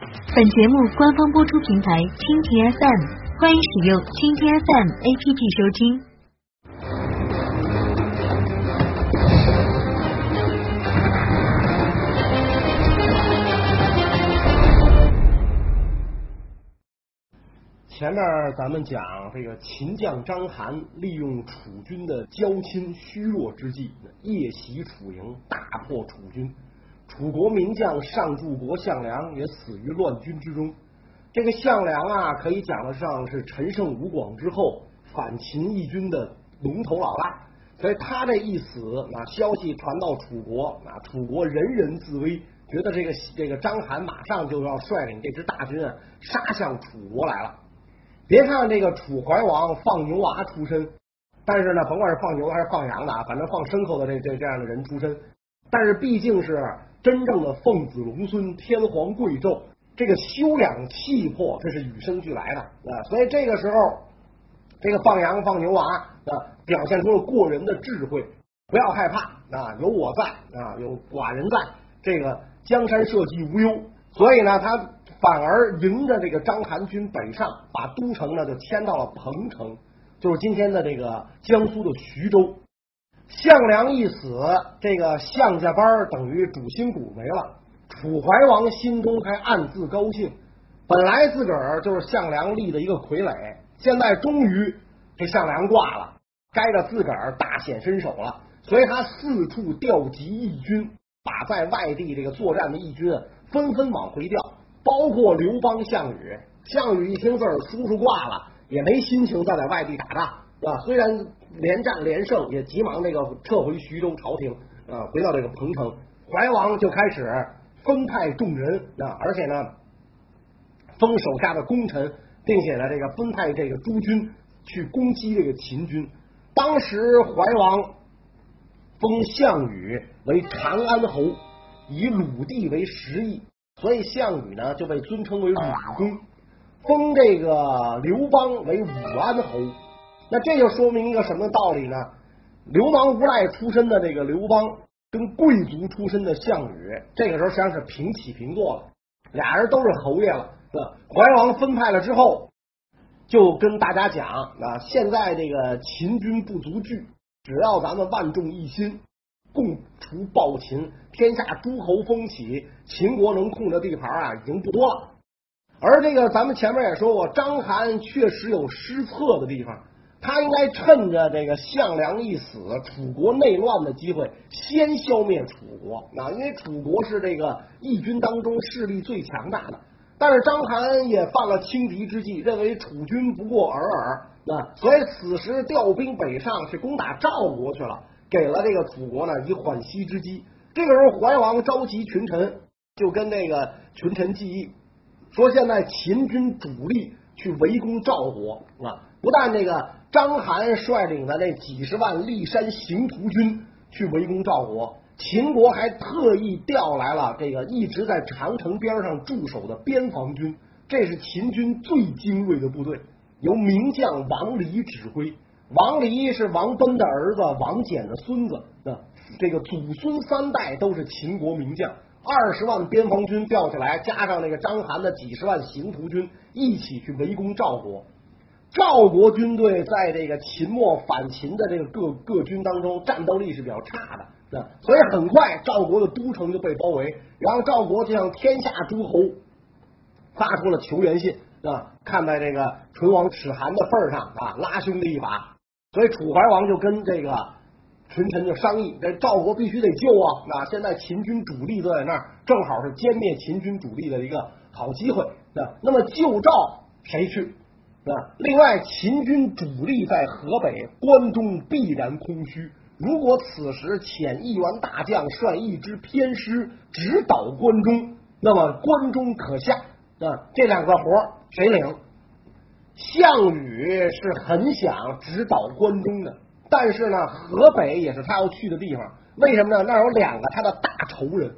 本节目官方播出平台蜻蜓 FM，欢迎使用蜻蜓 FM APP 收听。前面咱们讲这个秦将章邯利用楚军的交亲虚弱之际，夜袭楚营，大破楚军。楚国名将上柱国项梁也死于乱军之中。这个项梁啊，可以讲得上是陈胜吴广之后反秦义军的龙头老大。所以他这一死，那消息传到楚国，那楚国人人自危，觉得这个这个章邯马上就要率领这支大军啊杀向楚国来了。别看这个楚怀王放牛娃出身，但是呢，甭管是放牛还是放羊的啊，反正放牲口的这这这样的人出身，但是毕竟是真正的凤子龙孙、天皇贵胄，这个修养气魄，这是与生俱来的啊。所以这个时候，这个放羊放牛娃啊，表现出了过人的智慧。不要害怕啊，有我在啊，有寡人在，这个江山社稷无忧。所以呢，他。反而迎着这个章邯军北上，把都城呢就迁到了彭城，就是今天的这个江苏的徐州。项梁一死，这个项家班等于主心骨没了。楚怀王心中还暗自高兴，本来自个儿就是项梁立的一个傀儡，现在终于这项梁挂了，该着自个儿大显身手了，所以他四处调集义军，把在外地这个作战的义军纷纷往回调。包括刘邦、项羽，项羽一听自个儿叔叔挂了，也没心情再在外地打仗，啊。虽然连战连胜，也急忙那个撤回徐州朝廷，啊，回到这个彭城。怀王就开始分派众人，啊，而且呢，封手下的功臣，并且呢，这个分派这个诸军去攻击这个秦军。当时怀王封项羽为长安侯，以鲁地为实邑。所以项羽呢就被尊称为鲁公，封这个刘邦为武安侯。那这就说明一个什么道理呢？流氓无赖出身的这个刘邦跟贵族出身的项羽，这个时候实际上是平起平坐了，俩人都是侯爷了。怀王分派了之后，就跟大家讲啊，现在这个秦军不足惧，只要咱们万众一心。共除暴秦，天下诸侯风起，秦国能控的地盘啊已经不多了。而这个咱们前面也说过，章邯确实有失策的地方，他应该趁着这个项梁一死，楚国内乱的机会，先消灭楚国。啊，因为楚国是这个义军当中势力最强大的。但是章邯也犯了轻敌之计，认为楚军不过尔尔，啊，所以此时调兵北上去攻打赵国去了。给了这个楚国呢以缓息之机。这个时候，怀王召集群臣，就跟那个群臣计议，说现在秦军主力去围攻赵国啊，不但这个章邯率领的那几十万骊山行徒军去围攻赵国，秦国还特意调来了这个一直在长城边上驻守的边防军，这是秦军最精锐的部队，由名将王离指挥。王离是王奔的儿子，王翦的孙子。啊，这个祖孙三代都是秦国名将。二十万边防军调起来，加上那个章邯的几十万行徒军，一起去围攻赵国。赵国军队在这个秦末反秦的这个各各军当中，战斗力是比较差的。啊，所以很快赵国的都城就被包围。然后赵国就向天下诸侯发出了求援信。啊，看在这个唇亡齿寒的份上啊，拉兄弟一把。所以楚怀王就跟这个群臣就商议，这赵国必须得救啊！那现在秦军主力都在那儿，正好是歼灭秦军主力的一个好机会。那那么救赵谁去？另外秦军主力在河北，关中必然空虚。如果此时遣一员大将率一支偏师直捣关中，那么关中可下。啊，这两个活谁领？项羽是很想直捣关中的，但是呢，河北也是他要去的地方。为什么呢？那有两个他的大仇人，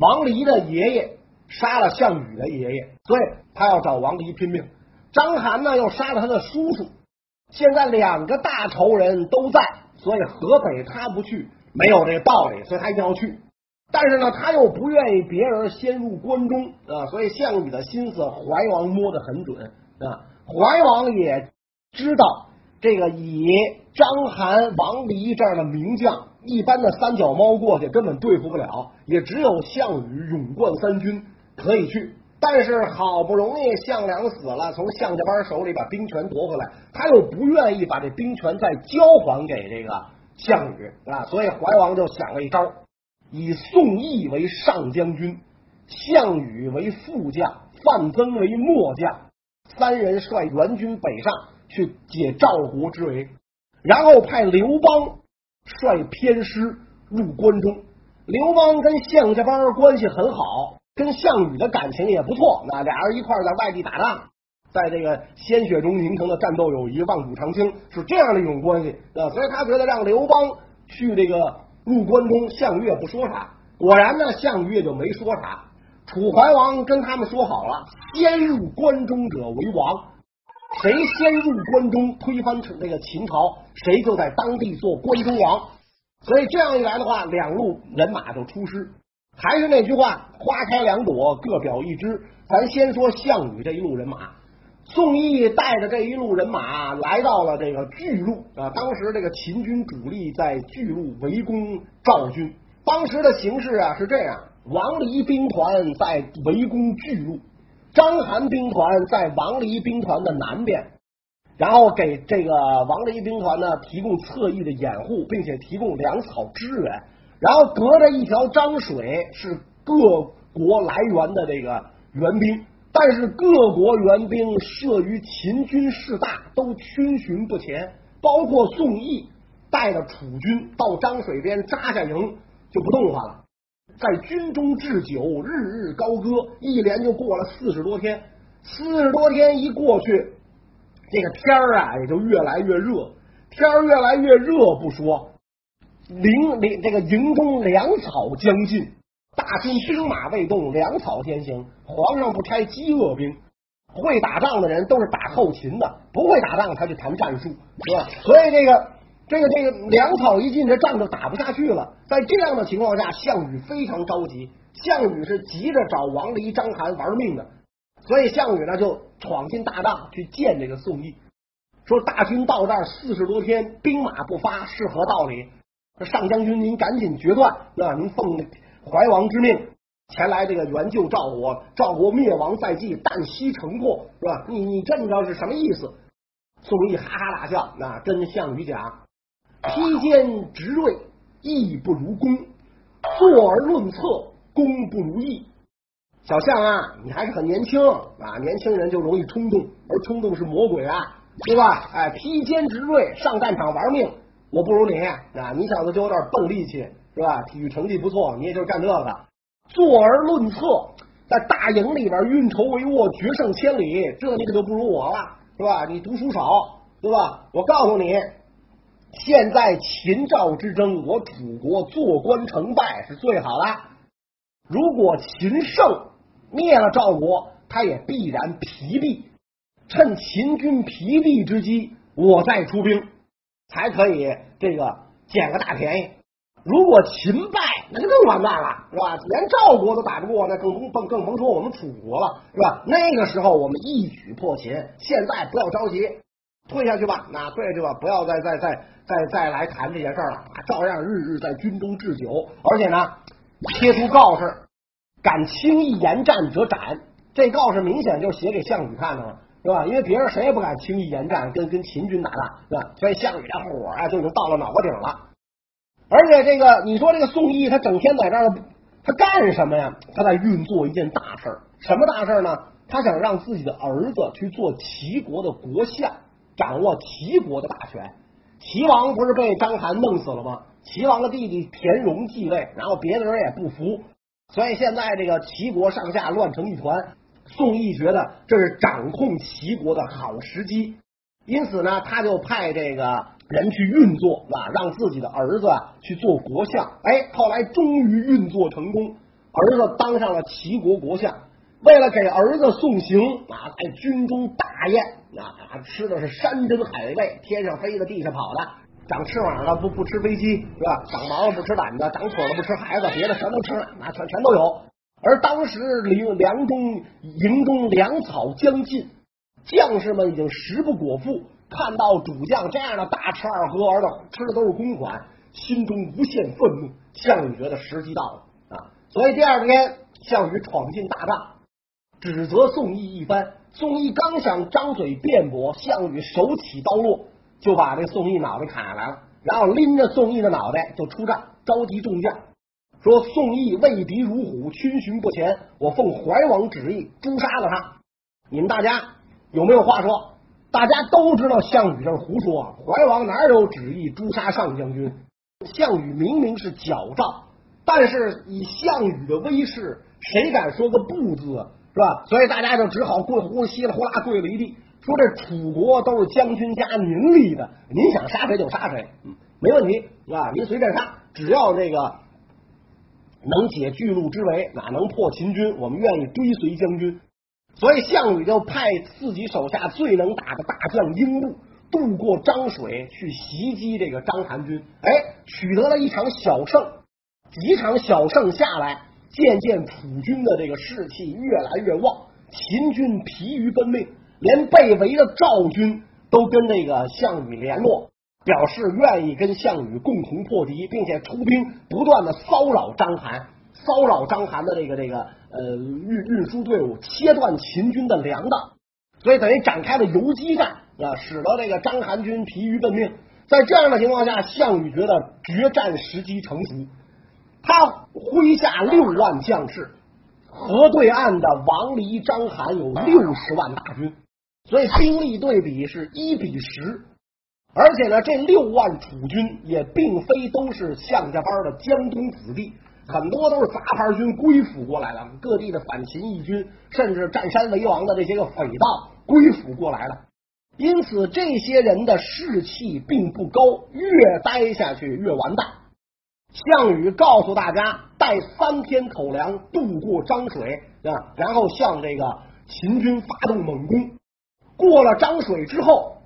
王离的爷爷杀了项羽的爷爷，所以他要找王离拼命。章邯呢又杀了他的叔叔，现在两个大仇人都在，所以河北他不去没有这个道理，所以他一定要去。但是呢，他又不愿意别人先入关中啊，所以项羽的心思怀王摸得很准啊。怀王也知道这个以章邯、王离这样的名将，一般的三脚猫过去根本对付不了，也只有项羽勇冠三军可以去。但是好不容易项梁死了，从项家班手里把兵权夺回来，他又不愿意把这兵权再交还给这个项羽啊，所以怀王就想了一招。以宋义为上将军，项羽为副将，范增为末将，三人率援军北上去解赵国之围，然后派刘邦率偏师入关中。刘邦跟项家班关系很好，跟项羽的感情也不错，那俩人一块在外地打仗，在这个鲜血中凝成的战斗友谊，万古长青，是这样的一种关系。所以他觉得让刘邦去这个。入关中，项羽也不说啥。果然呢，项羽也就没说啥。楚怀王跟他们说好了，先入关中者为王，谁先入关中推翻这个秦朝，谁就在当地做关中王。所以这样一来的话，两路人马就出师。还是那句话，花开两朵，各表一枝。咱先说项羽这一路人马。宋义带着这一路人马来到了这个巨鹿啊，当时这个秦军主力在巨鹿围攻赵军。当时的形势啊是这样：王离兵团在围攻巨鹿，章邯兵团在王离兵团的南边，然后给这个王离兵团呢提供侧翼的掩护，并且提供粮草支援。然后隔着一条漳水是各国来源的这个援兵。但是各国援兵慑于秦军势大，都逡巡不前。包括宋义带着楚军到漳水边扎下营，就不动弹了，在军中置酒，日日高歌，一连就过了四十多天。四十多天一过去，这个天儿啊也就越来越热。天儿越来越热不说，营营这个营中粮草将尽。大军兵马未动，粮草先行。皇上不拆饥饿兵，会打仗的人都是打后勤的，不会打仗他就谈战术，是吧？所以这个这个这个粮草一进，这仗就打不下去了。在这样的情况下，项羽非常着急。项羽是急着找王离、章邯玩命的，所以项羽呢就闯进大帐去见这个宋义，说大军到这儿四十多天，兵马不发，是何道理？上将军您赶紧决断，那，您奉。怀王之命前来这个援救赵国，赵国灭亡在即，旦夕成破，是吧？你你这么着是什么意思？宋义哈哈大笑，那跟项羽讲：披坚执锐，义不如功；坐而论策，功不如义。小项啊，你还是很年轻啊，年轻人就容易冲动，而冲动是魔鬼啊，对吧？哎，披坚执锐，上战场玩命，我不如你啊，你小子就有点笨力气。是吧？体育成绩不错，你也就干这个。坐而论策，在大营里边运筹帷幄，决胜千里，这你可就不如我了，是吧？你读书少，对吧？我告诉你，现在秦赵之争，我楚国坐观成败是最好的。如果秦胜灭了赵国，他也必然疲弊。趁秦军疲弊之机，我再出兵，才可以这个捡个大便宜。如果秦败，那就更完蛋了，是吧？连赵国都打不过，那更甭更甭说我们楚国了，是吧？那个时候我们一举破秦。现在不要着急，退下去吧，那退下去吧，不要再再再再再来谈这些事儿了。照样日日在军中置酒，而且呢，贴出告示，敢轻易言战者斩。这告示明显就是写给项羽看的了，是吧？因为别人谁也不敢轻易言战，跟跟秦军打仗，是吧？所以项羽的火啊，就已经到了脑瓜顶了。而且这个，你说这个宋义他整天在这儿，他干什么呀？他在运作一件大事儿，什么大事儿呢？他想让自己的儿子去做齐国的国相，掌握齐国的大权。齐王不是被章邯弄死了吗？齐王的弟弟田荣继位，然后别的人也不服，所以现在这个齐国上下乱成一团。宋义觉得这是掌控齐国的好时机，因此呢，他就派这个。人去运作啊，让自己的儿子去做国相。哎，后来终于运作成功，儿子当上了齐国国相。为了给儿子送行啊，在军中大宴啊，吃的是山珍海味，天上飞的，地下跑的。长翅膀的不不吃飞机是吧？长毛了不吃胆子，长腿了不吃孩子，别的全都吃，那全全都有。而当时梁梁中营中粮草将尽，将士们已经食不果腹，看到主将这样的大吃二喝，而且吃的都是公款，心中无限愤怒。项羽觉得时机到了啊，所以第二天项羽闯进大帐，指责宋义一番。宋义刚想张嘴辩驳，项羽手起刀落，就把这宋义脑袋砍下来了，然后拎着宋义的脑袋就出帐，召集众将。说宋义畏敌如虎，逡巡不前。我奉怀王旨意诛杀了他。你们大家有没有话说？大家都知道项羽这是胡说，怀王哪有旨意诛杀上将军？项羽明明是矫诏，但是以项羽的威势，谁敢说个不字是吧？所以大家就只好跪呼稀里呼啦跪了一地，说这楚国都是将军家您立的，您想杀谁就杀谁，没问题是吧？您随便杀，只要这个。能解巨鹿之围，哪能破秦军？我们愿意追随将军。所以项羽就派自己手下最能打的大将英布渡过漳水，去袭击这个章邯军。哎，取得了一场小胜。几场小胜下来，渐渐楚军的这个士气越来越旺，秦军疲于奔命，连被围的赵军都跟这个项羽联络。表示愿意跟项羽共同破敌，并且出兵不断的骚扰章邯，骚扰章邯的这个这个呃运运输队伍，切断秦军的粮道，所以等于展开了游击战啊，使得这个章邯军疲于奔命。在这样的情况下，项羽觉得决战时机成熟，他麾下六万将士，河对岸的王离、章邯有六十万大军，所以兵力对比是一比十。而且呢，这六万楚军也并非都是项家班的江东子弟，很多都是杂牌军归附过来的，各地的反秦义军，甚至占山为王的这些个匪盗归附过来了。因此，这些人的士气并不高，越待下去越完蛋。项羽告诉大家，带三天口粮渡过漳水啊，然后向这个秦军发动猛攻。过了漳水之后。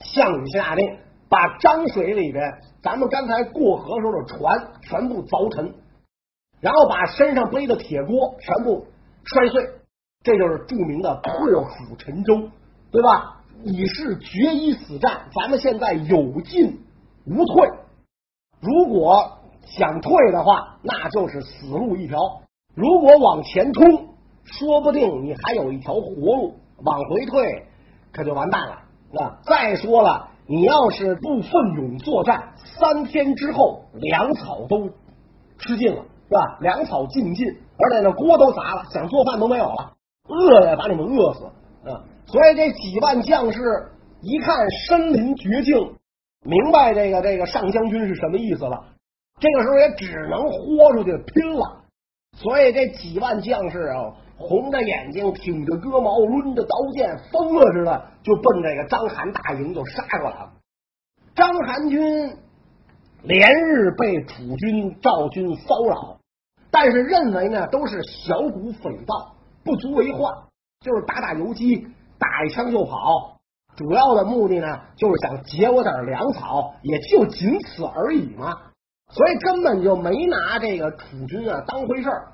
项羽下令把漳水里边咱们刚才过河时候的船全部凿沉，然后把身上背的铁锅全部摔碎，这就是著名的破釜沉舟，对吧？以示决一死战。咱们现在有进无退，如果想退的话，那就是死路一条；如果往前冲，说不定你还有一条活路；往回退，可就完蛋了。啊！再说了，你要是不奋勇作战，三天之后粮草都吃尽了，是吧？粮草尽尽，而且那锅都砸了，想做饭都没有了，饿也把你们饿死啊！所以这几万将士一看身临绝境，明白这个这个上将军是什么意思了。这个时候也只能豁出去拼了。所以这几万将士啊。红着眼睛，挺着戈矛，抡着刀剑，疯了似的就奔这个章邯大营就杀过来了。章邯军连日被楚军、赵军骚扰，但是认为呢都是小股匪盗，不足为患，就是打打游击，打一枪就跑。主要的目的呢就是想劫我点粮草，也就仅此而已嘛。所以根本就没拿这个楚军啊当回事儿。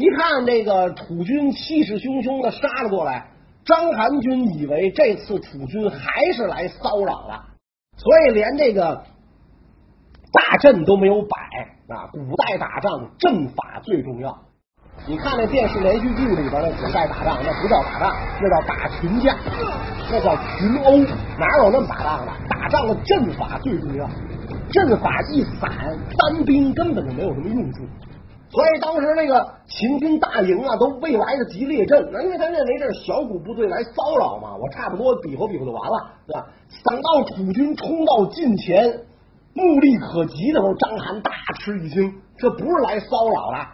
一看这个楚军气势汹汹的杀了过来，章邯军以为这次楚军还是来骚扰了，所以连这个大阵都没有摆啊！古代打仗阵法最重要。你看那电视连续剧里边的古代打仗，那不叫打仗，那叫打群架，那叫群殴，哪有那么打仗的？打仗的阵法最重要，阵法一散，单兵根本就没有什么用处。所以当时那个秦军大营啊，都未来得及列阵，因为他认为这是小股部队来骚扰嘛，我差不多比划比划就完了，对吧？等到楚军冲到近前，目力可及的时候，章邯大吃一惊，这不是来骚扰的，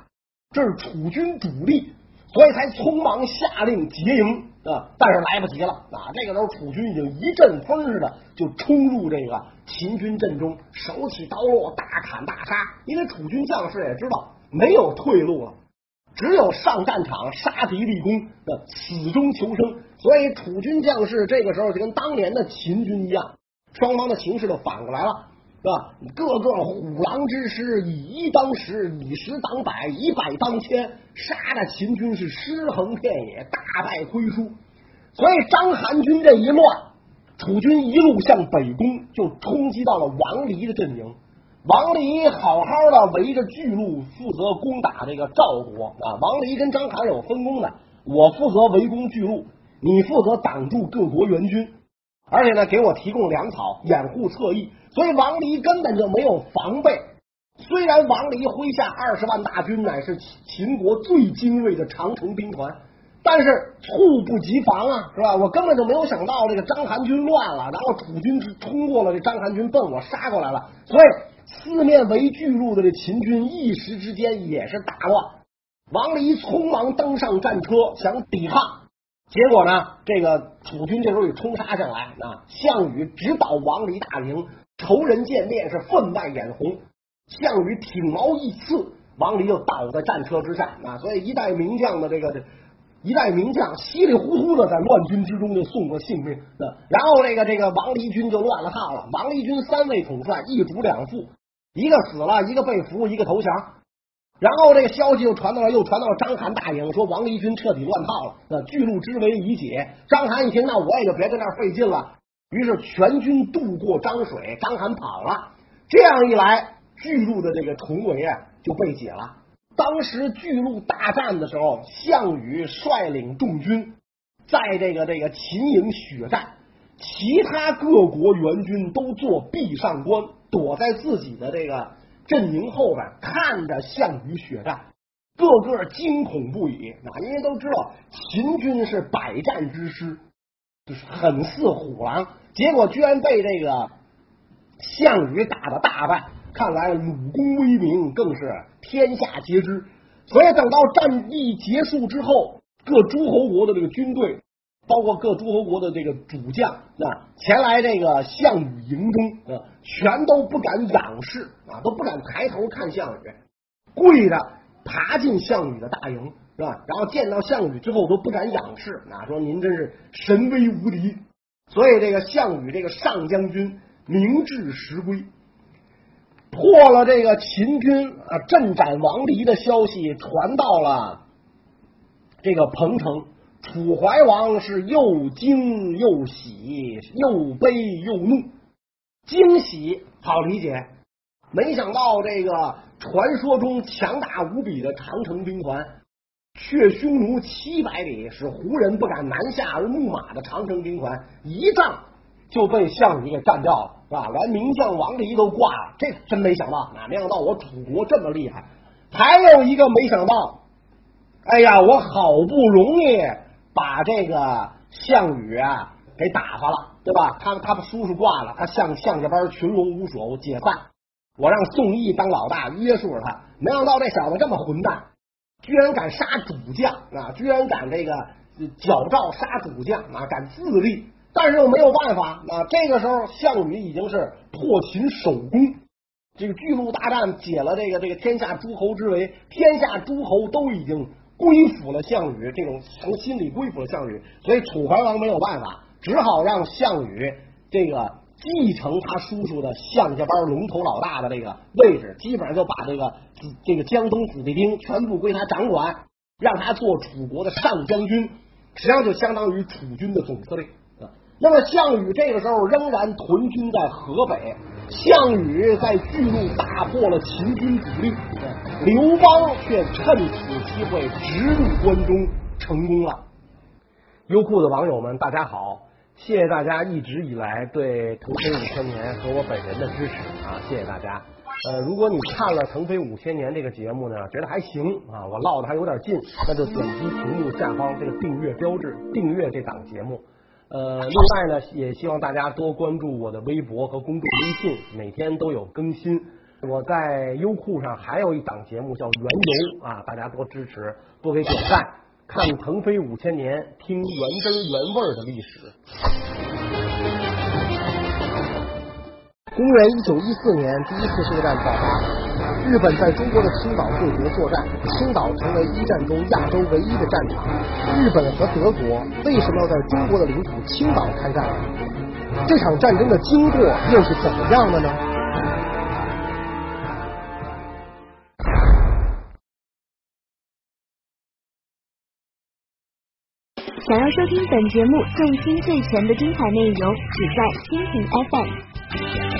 这是楚军主力，所以才匆忙下令结营啊。但是来不及了啊，这个时候楚军已经一阵风似的就冲入这个秦军阵中，手起刀落，大砍大杀，因为楚军将士也知道。没有退路了，只有上战场杀敌立功的死中求生。所以楚军将士这个时候就跟当年的秦军一样，双方的形势都反过来了，是吧？个个虎狼之师，以一当十，以十当百，以百当千，杀的秦军是尸横遍野，大败亏输。所以章邯军这一乱，楚军一路向北攻，就冲击到了王离的阵营。王离好好的围着巨鹿，负责攻打这个赵国啊。王离跟张邯有分工的，我负责围攻巨鹿，你负责挡住各国援军，而且呢，给我提供粮草，掩护侧翼。所以王离根本就没有防备。虽然王离麾下二十万大军乃是秦秦国最精锐的长城兵团，但是猝不及防啊，是吧？我根本就没有想到这个章邯军乱了，然后楚军冲过了，这章邯军奔我杀过来了，所以。四面围巨鹿的这秦军一时之间也是大乱，王离匆忙登上战车想抵抗，结果呢，这个楚军这时候也冲杀上来啊！项羽直捣王离大营，仇人见面是分外眼红。项羽挺矛一刺，王离就倒在战车之下啊！所以一代名将的这个一代名将稀里糊涂的在乱军之中就送了性命。然后这个这个王离军就乱了套了，王离军三位统帅一主两副。一个死了，一个被俘，一个投降。然后这个消息又传到了，又传到了章邯大营，说王离军彻底乱套了。那巨鹿之围已解。章邯一听，那我也就别在那费劲了。于是全军渡过漳水，章邯跑了。这样一来，巨鹿的这个重围啊就被解了。当时巨鹿大战的时候，项羽率领众军在这个这个秦营血战，其他各国援军都做壁上观。躲在自己的这个阵营后边，看着项羽血战，个个惊恐不已啊！因为都知道秦军是百战之师，就是很似虎狼，结果居然被这个项羽打的大败，看来鲁公威名更是天下皆知。所以等到战役结束之后，各诸侯国的这个军队。包括各诸侯国的这个主将啊，前来这个项羽营中啊，全都不敢仰视啊，都不敢抬头看项羽，跪着爬进项羽的大营是吧？然后见到项羽之后都不敢仰视啊，说您真是神威无敌。所以这个项羽这个上将军明至时归，破了这个秦军啊阵斩王离的消息传到了这个彭城。楚怀王是又惊又喜，又悲又怒。惊喜好理解，没想到这个传说中强大无比的长城兵团，却匈奴七百里，使胡人不敢南下而牧马的长城兵团，一仗就被项羽给干掉了，是吧？连名将王离都挂了，这真没想到，哪没想到我楚国这么厉害？还有一个没想到，哎呀，我好不容易。把这个项羽啊给打发了，对吧？他他把叔叔挂了，他向项家班群龙无首，解散。我让宋义当老大约束着他，没想到这小子这么混蛋，居然敢杀主将啊！居然敢这个矫诏杀主将啊！敢自立，但是又没有办法啊！这个时候项羽已经是破秦首功，这个巨鹿大战解了这个这个天下诸侯之围，天下诸侯都已经。归附了项羽，这种从心里归附了项羽，所以楚怀王没有办法，只好让项羽这个继承他叔叔的项家班龙头老大的这个位置，基本上就把这个这个江东子弟兵全部归他掌管，让他做楚国的上将军，实际上就相当于楚军的总司令。那么项羽这个时候仍然屯军在河北，项羽在巨鹿大破了秦军主力。刘邦却趁此机会直入关中，成功了。优酷的网友们，大家好！谢谢大家一直以来对腾飞五千年和我本人的支持啊！谢谢大家。呃，如果你看了腾飞五千年这个节目呢，觉得还行啊，我唠的还有点劲，那就点击屏幕下方这个订阅标志，订阅这档节目。呃，另外呢，也希望大家多关注我的微博和公众微信，每天都有更新。我在优酷上还有一档节目叫《原游》啊，大家多支持，多给点赞，看腾飞五千年，听原汁原味的历史。公元一九一四年第一次世界大战爆发日本在中国的青岛对决作战青岛成为一战中亚洲唯一的战场日本和德国为什么要在中国的领土青岛开战？这场战争的经过又是怎么样的呢？想要收听本节目最新最全的精彩内容只在蜻蜓 fm